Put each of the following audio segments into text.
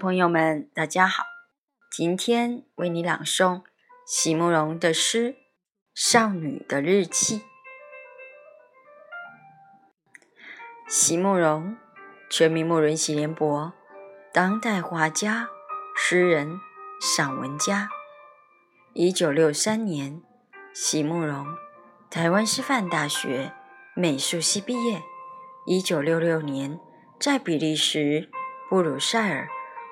朋友们，大家好！今天为你朗诵席慕容的诗《少女的日记》。席慕容，全名慕容席联博，当代画家、诗人、散文家。一九六三年，席慕容，台湾师范大学美术系毕业。一九六六年，在比利时布鲁塞尔。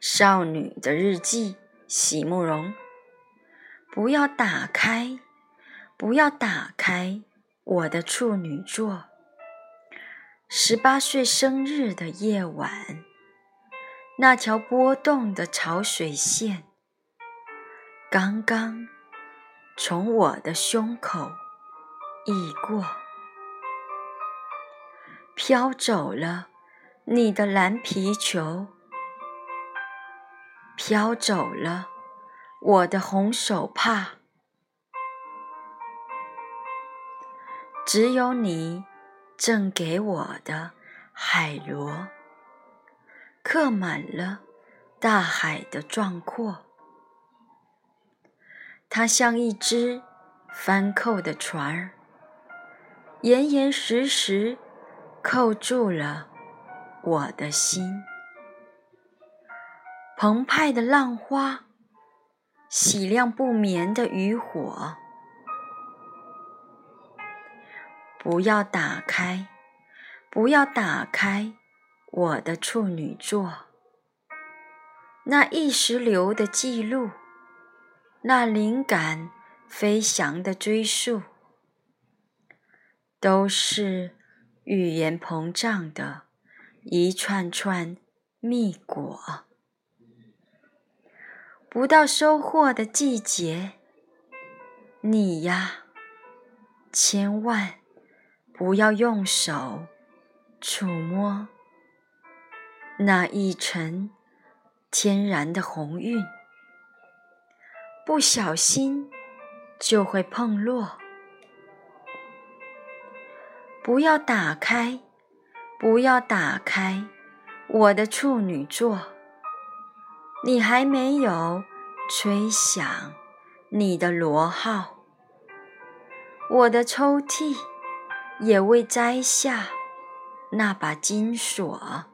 少女的日记，席慕容。不要打开，不要打开我的处女座。十八岁生日的夜晚，那条波动的潮水线，刚刚从我的胸口溢过，飘走了你的蓝皮球。飘走了，我的红手帕，只有你赠给我的海螺，刻满了大海的壮阔。它像一只翻扣的船儿，严严实实扣住了我的心。澎湃的浪花，洗亮不眠的渔火。不要打开，不要打开我的处女座。那意识流的记录，那灵感飞翔的追溯，都是语言膨胀的一串串蜜果。不到收获的季节，你呀，千万不要用手触摸那一层天然的红晕，不小心就会碰落。不要打开，不要打开我的处女座。你还没有吹响你的螺号，我的抽屉也未摘下那把金锁。